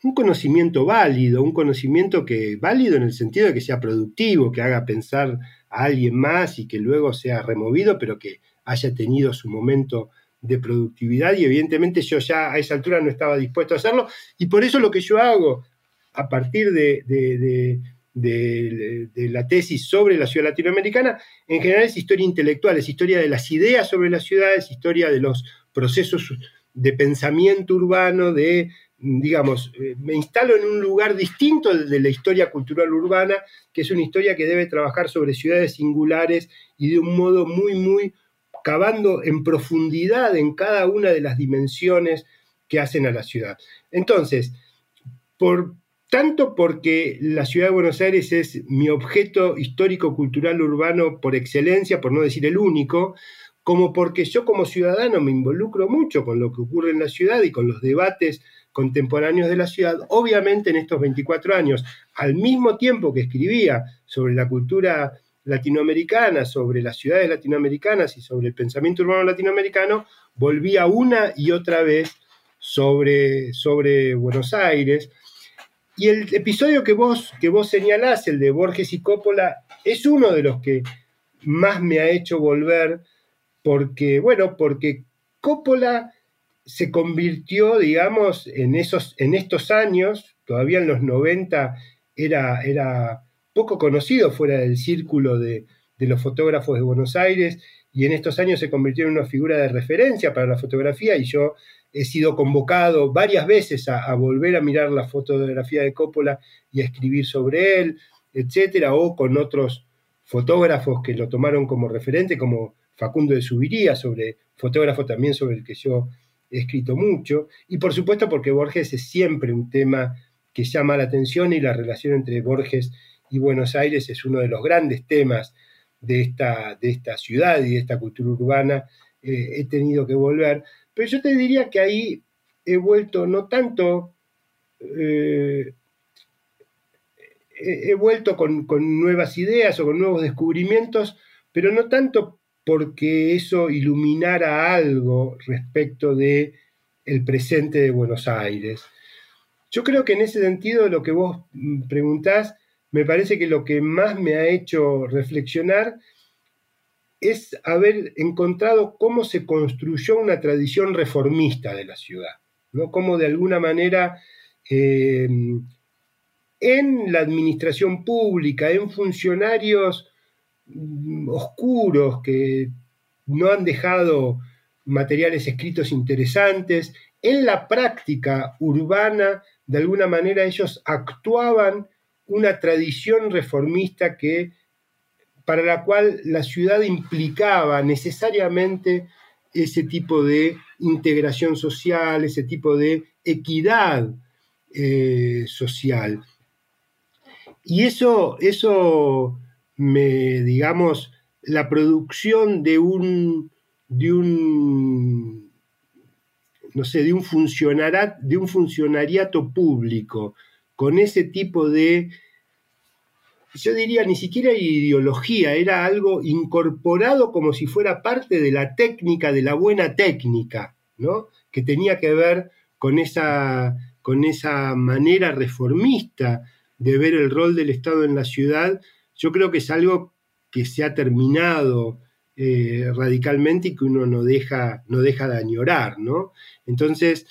un conocimiento válido, un conocimiento que válido en el sentido de que sea productivo, que haga pensar a alguien más y que luego sea removido, pero que haya tenido su momento de productividad y evidentemente yo ya a esa altura no estaba dispuesto a hacerlo. Y por eso lo que yo hago a partir de, la tesis sobre la ciudad latinoamericana, en general es historia intelectual, es historia de las ideas sobre las ciudades, historia de los procesos de pensamiento urbano, de, digamos, eh, me instalo en un lugar distinto de la historia cultural urbana, que es una historia que debe trabajar sobre ciudades singulares y de un modo muy, muy cavando en profundidad en cada una de las dimensiones que hacen a la ciudad. Entonces, por tanto porque la ciudad de Buenos Aires es mi objeto histórico, cultural, urbano por excelencia, por no decir el único, como porque yo como ciudadano me involucro mucho con lo que ocurre en la ciudad y con los debates contemporáneos de la ciudad, obviamente en estos 24 años, al mismo tiempo que escribía sobre la cultura latinoamericana, sobre las ciudades latinoamericanas y sobre el pensamiento urbano latinoamericano, volvía una y otra vez sobre, sobre Buenos Aires. Y el episodio que vos, que vos señalás, el de Borges y Coppola, es uno de los que más me ha hecho volver, porque, bueno, porque Coppola se convirtió, digamos, en, esos, en estos años, todavía en los 90 era, era poco conocido fuera del círculo de, los fotógrafos de Buenos Aires, y en estos años se convirtió en una figura de referencia para la fotografía, y yo he sido convocado varias veces a, volver a mirar la fotografía de Coppola y a escribir sobre él, etcétera, o con otros fotógrafos que lo tomaron como referente, como Facundo de Subiría, sobre fotógrafo también sobre el que yo he escrito mucho, y por supuesto porque Borges es siempre un tema que llama la atención y la relación entre Borges y Buenos Aires es uno de los grandes temas de esta, de esta ciudad y de esta cultura urbana. Eh, he tenido que volver, pero yo te diría que ahí he vuelto no tanto, eh, he vuelto con, con nuevas ideas o con nuevos descubrimientos, pero no tanto porque eso iluminara algo respecto de el presente de Buenos Aires. Yo creo que en ese sentido lo que vos mm, preguntás, me parece que lo que más me ha hecho reflexionar es haber encontrado cómo se construyó una tradición reformista de la ciudad, ¿no? Cómo de alguna manera em, en la administración pública, en funcionarios Mm, oscuros que no han dejado materiales escritos interesantes. En la práctica urbana, de alguna manera, ellos actuaban una tradición reformista que, para la cual la ciudad implicaba necesariamente ese tipo de integración social, ese tipo de equidad eh, social. Y eso, eso me, digamos, la producción de un, de un, no sé, de un, de un funcionariato público con ese tipo de, yo diría, ni siquiera ideología, era algo incorporado como si fuera parte de la técnica, de la buena técnica, ¿no? Que tenía que ver con esa, con esa manera reformista de ver el rol del Estado en la ciudad yo creo que es algo que se ha terminado eh, radicalmente y que uno no deja, no deja de añorar, ¿no? Entonces,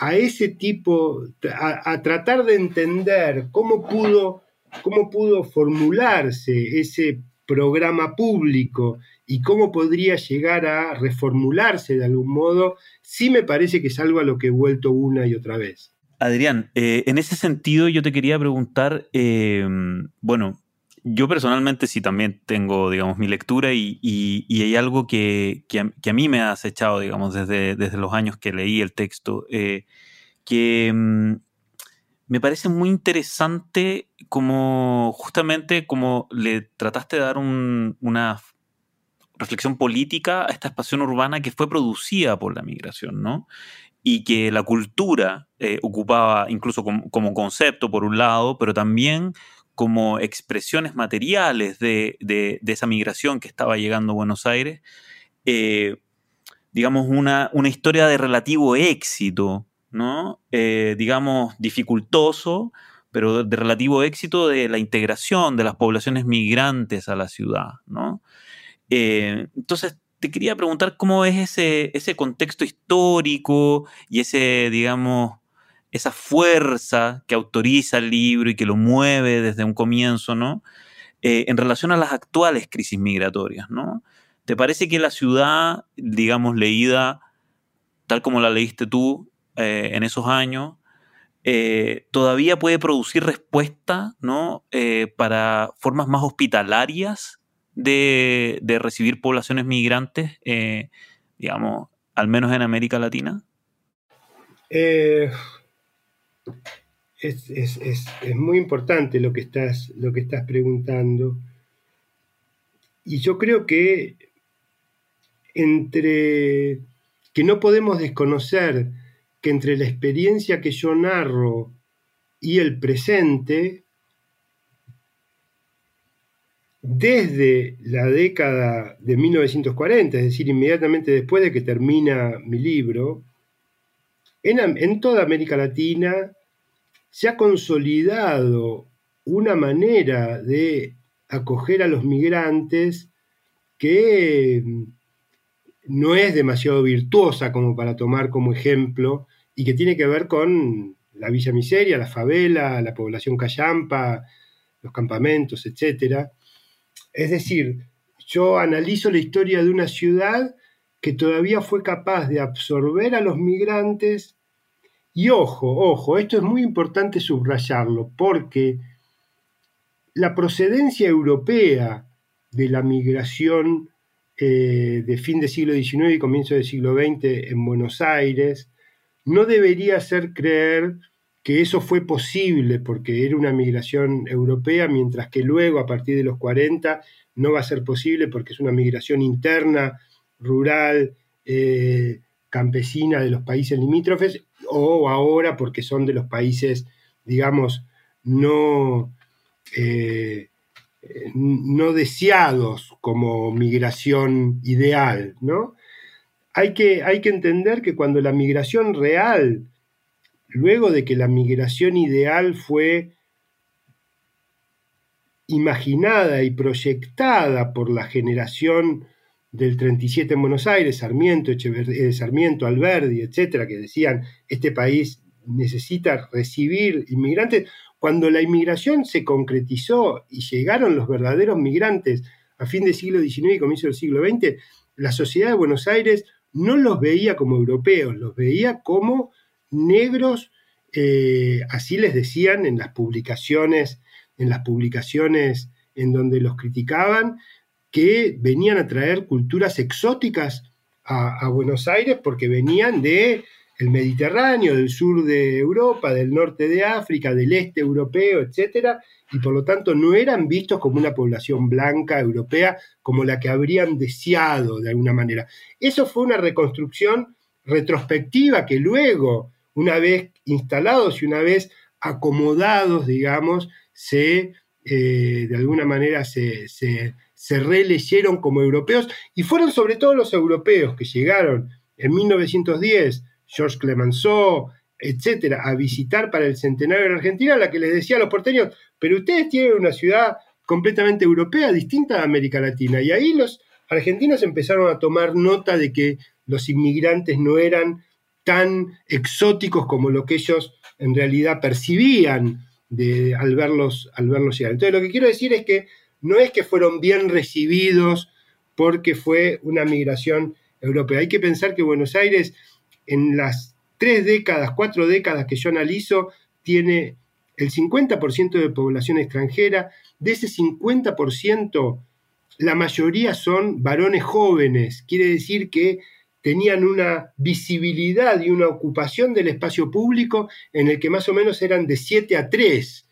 a, ese tipo, a, tratar de entender cómo pudo, cómo pudo formularse ese programa público y cómo podría llegar a reformularse de algún modo, sí me parece que es algo a lo que he vuelto una y otra vez. Adrián, eh, en ese sentido yo te quería preguntar, eh, bueno, yo personalmente sí también tengo, digamos, mi lectura y, hay algo que, a, mí me ha acechado, digamos, desde, desde los años que leí el texto, eh, que mm, me parece muy interesante como justamente como le trataste de dar una reflexión política a esta expansión urbana que fue producida por la migración, ¿no? Y que la cultura eh, ocupaba incluso como concepto, por un lado, pero también como expresiones materiales de, esa migración que estaba llegando a Buenos Aires, eh, digamos, una, una, historia de relativo éxito, ¿no? Eh, digamos, dificultoso, pero de relativo éxito de la integración de las poblaciones migrantes a la ciudad, ¿no? Eh, entonces, te quería preguntar cómo es ese, ese contexto histórico y ese, digamos, esa fuerza que autoriza el libro y que lo mueve desde un comienzo, ¿no? Eh, en relación a las actuales crisis migratorias, ¿no? ¿Te parece que la ciudad, digamos, leída tal como la leíste tú, eh, en esos años, eh, todavía puede producir respuesta ¿no? para formas más hospitalarias de, recibir poblaciones migrantes, digamos, al menos en América Latina? Es, muy importante lo que estás, lo que estás preguntando. Y yo creo que entre que no podemos desconocer que entre la experiencia que yo narro y el presente, desde la década de 1940, es decir, inmediatamente después de que termina mi libro, en, en toda América Latina se ha consolidado una manera de acoger a los migrantes que no es demasiado virtuosa como para tomar como ejemplo y que tiene que ver con la Villa Miseria, la favela, la población callampa, los campamentos, etc. Es decir, yo analizo la historia de una ciudad que todavía fue capaz de absorber a los migrantes y ojo, ojo, esto es muy importante subrayarlo porque la procedencia europea de la migración eh, de fin del siglo XIX y comienzo del siglo XX en Buenos Aires, no debería hacer creer que eso fue posible porque era una migración europea, mientras que luego, a partir de los 40, no va a ser posible porque es una migración interna, rural, eh, campesina de los países limítrofes, o ahora porque son de los países, digamos, no... Eh, no deseados como migración ideal, ¿no? Hay que, hay que entender que cuando la migración real, luego de que la migración ideal fue imaginada y proyectada por la generación del 37 en Buenos Aires, Sarmiento, eh, Sarmiento, Alberdi, etcétera, que decían este país necesita recibir inmigrantes, cuando la inmigración se concretizó y llegaron los verdaderos migrantes a fin del siglo XIX y comienzo del siglo XX, la sociedad de Buenos Aires no los veía como europeos, los veía como negros, eh, así les decían en las publicaciones, en las publicaciones en donde los criticaban, que venían a traer culturas exóticas a Buenos Aires porque venían de el Mediterráneo, del sur de Europa, del norte de África, del este europeo, etcétera, y por lo tanto no eran vistos como una población blanca europea como la que habrían deseado de alguna manera. Eso fue una reconstrucción retrospectiva que luego, una vez instalados y una vez acomodados, digamos, se eh, de alguna manera se, se, se releyeron como europeos y fueron sobre todo los europeos que llegaron en 1910 George Clemenceau, etcétera, a visitar para el centenario de la Argentina, la que les decía a los porteños, pero ustedes tienen una ciudad completamente europea, distinta de América Latina. Y ahí los argentinos empezaron a tomar nota de que los inmigrantes no eran tan exóticos como lo que ellos en realidad percibían de, al, verlos, al verlos llegar. Entonces lo que quiero decir es que no es que fueron bien recibidos porque fue una migración europea. Hay que pensar que Buenos Aires en las tres décadas, cuatro décadas que yo analizo, tiene el 50% de población extranjera. De ese 50%, la mayoría son varones jóvenes. Quiere decir que tenían una visibilidad y una ocupación del espacio público en el que más o menos eran de 7 a 3.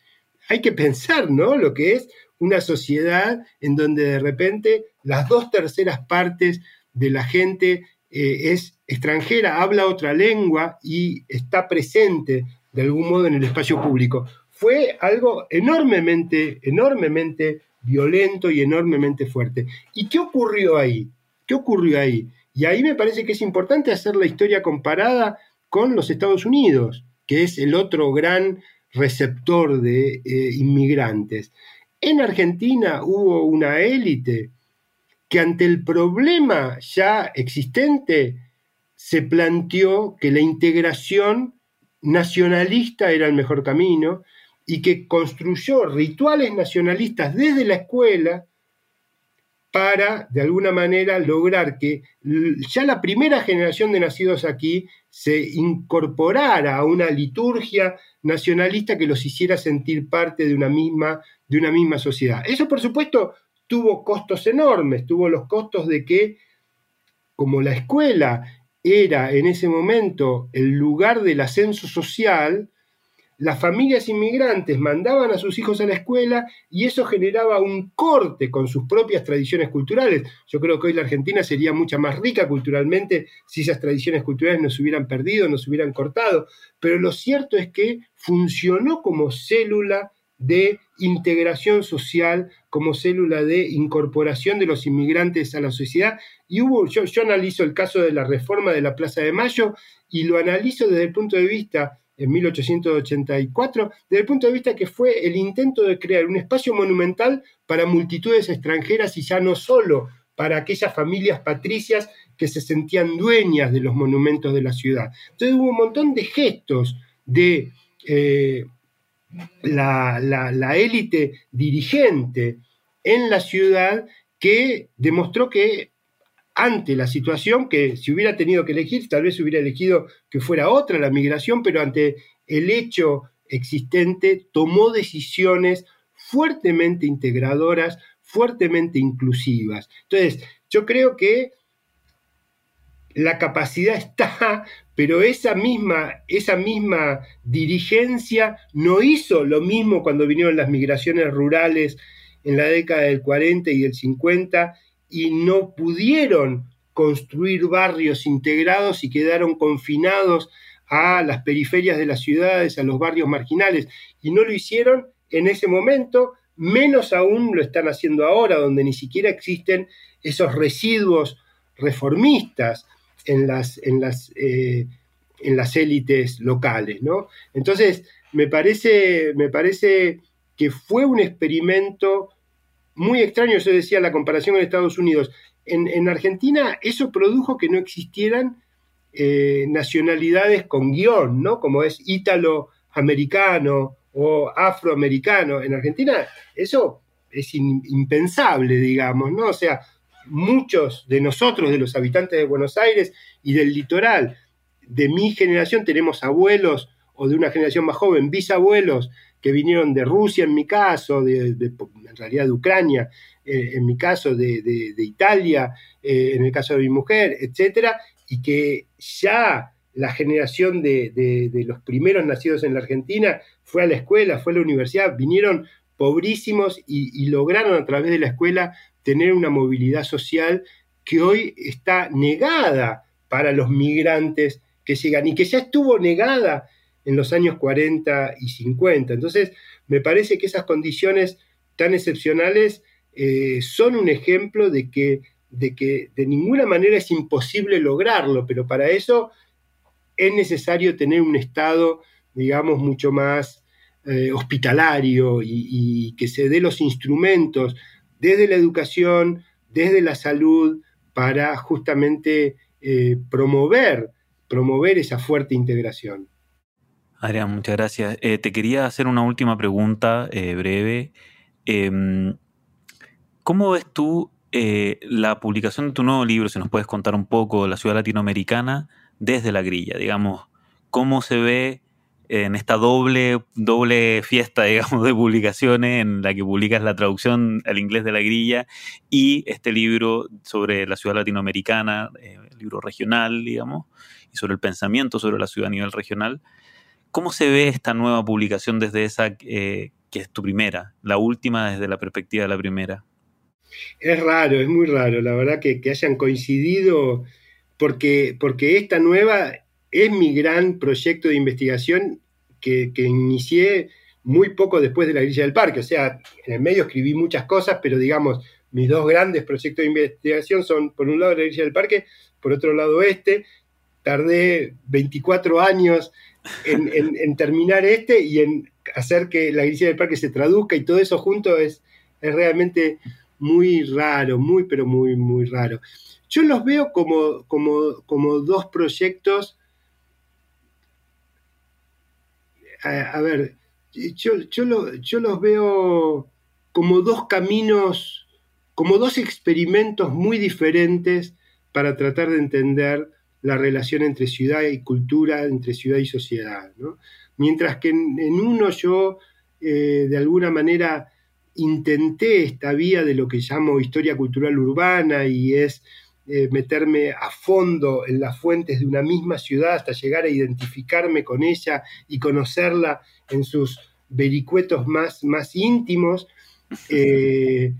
Hay que pensar, ¿no? Lo que es una sociedad en donde de repente las dos terceras partes de la gente eh, es extranjera, habla otra lengua y está presente de algún modo en el espacio público. Fue algo enormemente, enormemente violento y enormemente fuerte. ¿Y qué ocurrió ahí? ¿Qué ocurrió ahí? Y ahí me parece que es importante hacer la historia comparada con los Estados Unidos, que es el otro gran receptor de eh, inmigrantes. En Argentina hubo una élite que ante el problema ya existente se planteó que la integración nacionalista era el mejor camino y que construyó rituales nacionalistas desde la escuela para, de alguna manera, lograr que ya la primera generación de nacidos aquí se incorporara a una liturgia nacionalista que los hiciera sentir parte de una misma, de una misma sociedad. Eso, por supuesto, tuvo costos enormes, tuvo los costos de que, como la escuela era en ese momento el lugar del ascenso social, las familias inmigrantes mandaban a sus hijos a la escuela y eso generaba un corte con sus propias tradiciones culturales. Yo creo que hoy la Argentina sería mucha más rica culturalmente si esas tradiciones culturales no se hubieran perdido, no se hubieran cortado. Pero lo cierto es que funcionó como célula de integración social, como célula de incorporación de los inmigrantes a la sociedad. Y hubo, yo, analizo el caso de la reforma de la Plaza de Mayo y lo analizo desde el punto de vista en 1884, desde el punto de vista que fue el intento de crear un espacio monumental para multitudes extranjeras y ya no solo para aquellas familias patricias que se sentían dueñas de los monumentos de la ciudad. Entonces hubo un montón de gestos de eh, la élite dirigente en la ciudad que demostró que ante la situación que si hubiera tenido que elegir, tal vez hubiera elegido que fuera otra la migración, pero ante el hecho existente tomó decisiones fuertemente integradoras, fuertemente inclusivas. Entonces, yo creo que la capacidad está, pero esa misma, esa misma dirigencia no hizo lo mismo cuando vinieron las migraciones rurales en la década del 40 y del 50 y no pudieron construir barrios integrados y quedaron confinados a las periferias de las ciudades, a los barrios marginales, y no lo hicieron en ese momento, menos aún lo están haciendo ahora, donde ni siquiera existen esos residuos reformistas en las, en las, eh, en las élites locales. ¿no? Entonces, me parece, me parece que fue un experimento muy extraño, yo decía, la comparación con Estados Unidos. En, Argentina eso produjo que no existieran eh, nacionalidades con guion, ¿no? Como es ítalo-americano o afroamericano. En Argentina eso es impensable, digamos, ¿no? O sea, muchos de nosotros, de los habitantes de Buenos Aires y del litoral, de mi generación, tenemos abuelos o de una generación más joven, bisabuelos que vinieron de Rusia en mi caso, de, en realidad de Ucrania, eh, en mi caso de, Italia, eh, en el caso de mi mujer, etcétera, y que ya la generación de, los primeros nacidos en la Argentina fue a la escuela, fue a la universidad, vinieron pobrísimos y lograron a través de la escuela tener una movilidad social que hoy está negada para los migrantes que llegan y que ya estuvo negada en los años 40 y 50. Entonces, me parece que esas condiciones tan excepcionales eh, son un ejemplo de que, de que de ninguna manera es imposible lograrlo, pero para eso es necesario tener un Estado, digamos, mucho más eh, hospitalario y, que se dé los instrumentos desde la educación, desde la salud, para justamente eh, promover, promover esa fuerte integración. Adrián, muchas gracias. Eh, te quería hacer una última pregunta eh, breve. Em, ¿Cómo ves tú la publicación de tu nuevo libro, si nos puedes contar un poco, La ciudad latinoamericana, desde la grilla? Digamos, ¿cómo se ve en esta doble, doble fiesta, digamos, de publicaciones en la que publicas la traducción al inglés de la grilla y este libro sobre la ciudad latinoamericana, el libro regional, digamos, y sobre el pensamiento sobre la ciudad a nivel regional? ¿Cómo se ve esta nueva publicación desde esa eh, que es tu primera, la última desde la perspectiva de la primera? Es raro, es muy raro, la verdad que, hayan coincidido, porque, porque esta nueva es mi gran proyecto de investigación que, que inicié muy poco después de la grilla del parque. O sea, en el medio escribí muchas cosas, pero digamos, mis dos grandes proyectos de investigación son, por un lado, la grilla del parque, por otro lado, este. Tardé 24 años en, terminar este y en hacer que la grilla del parque se traduzca y todo eso junto es, es realmente muy raro, muy, pero muy, muy raro. Yo los veo como, como, como dos proyectos. A, ver, yo, yo, los veo como dos caminos como dos experimentos muy diferentes para tratar de entender la relación entre ciudad y cultura, entre ciudad y sociedad. Mientras que en, uno yo, eh, de alguna manera, intenté esta vía de lo que llamo historia cultural urbana y es eh, meterme a fondo en las fuentes de una misma ciudad hasta llegar a identificarme con ella y conocerla en sus vericuetos más, más íntimos, eh,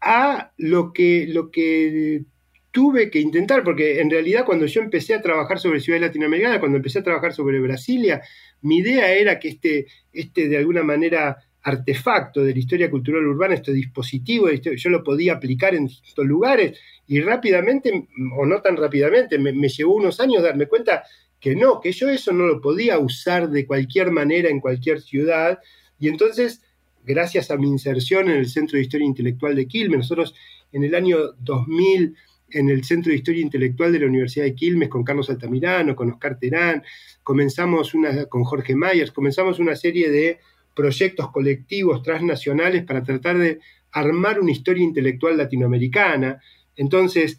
a lo que, lo que tuve que intentar, porque en realidad cuando yo empecé a trabajar sobre ciudades latinoamericanas, cuando empecé a trabajar sobre Brasilia, mi idea era que este, este de alguna manera artefacto de la historia cultural urbana, este dispositivo, yo lo podía aplicar en distintos lugares y rápidamente, o no tan rápidamente, me, me llevó unos años darme cuenta que no, que yo eso no lo podía usar de cualquier manera en cualquier ciudad. Y entonces, gracias a mi inserción en el Centro de Historia Intelectual de Quilmes, nosotros en el año 2000 en el Centro de Historia Intelectual de la Universidad de Quilmes con Carlos Altamirano, con Oscar Terán, comenzamos una, con Jorge Myers, comenzamos una serie de proyectos colectivos transnacionales para tratar de armar una historia intelectual latinoamericana. Entonces,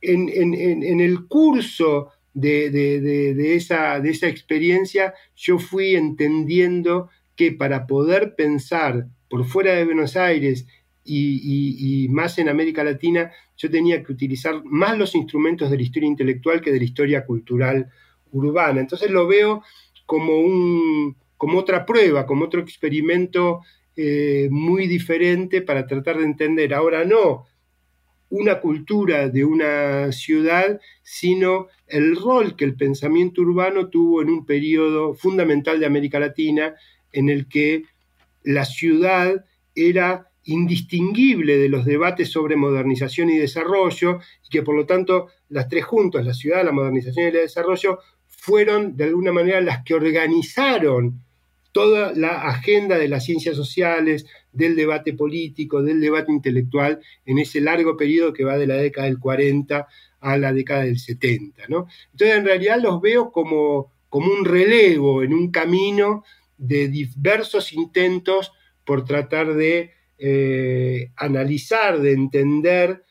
en, el curso de, esa, experiencia, yo fui entendiendo que para poder pensar por fuera de Buenos Aires y, más en América Latina, yo tenía que utilizar más los instrumentos de la historia intelectual que de la historia cultural urbana. Entonces lo veo como, un, como otra prueba, como otro experimento eh, muy diferente para tratar de entender, ahora no una cultura de una ciudad, sino el rol que el pensamiento urbano tuvo en un periodo fundamental de América Latina en el que la ciudad era indistinguible de los debates sobre modernización y desarrollo, y que por lo tanto las tres juntas, la ciudad, la modernización y el desarrollo, fueron de alguna manera las que organizaron toda la agenda de las ciencias sociales, del debate político, del debate intelectual, en ese largo periodo que va de la década del 40 a la década del 70. ¿no? Entonces, en realidad los veo como, como un relevo en un camino de diversos intentos por tratar de eh, analizar, de entender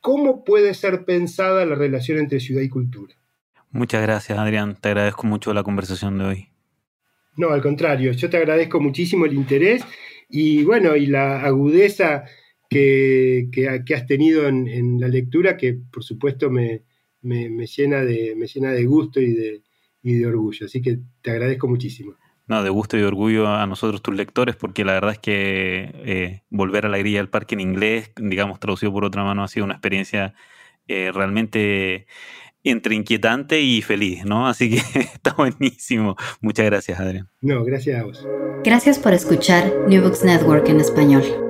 cómo puede ser pensada la relación entre ciudad y cultura. Muchas gracias, Adrián. Te agradezco mucho la conversación de hoy. No, al contrario, yo te agradezco muchísimo el interés y bueno, y la agudeza que, has tenido en, la lectura, que por supuesto me, llena, de, me llena de gusto y de, y de orgullo. Así que te agradezco muchísimo. No, de gusto y de orgullo a nosotros tus lectores, porque la verdad es que eh, volver a la grilla del parque en inglés, digamos, traducido por otra mano, ha sido una experiencia eh, realmente entre inquietante y feliz, ¿no? Así que está buenísimo. Muchas gracias, Adrián. No, gracias a vos. Gracias por escuchar New Books Network en español.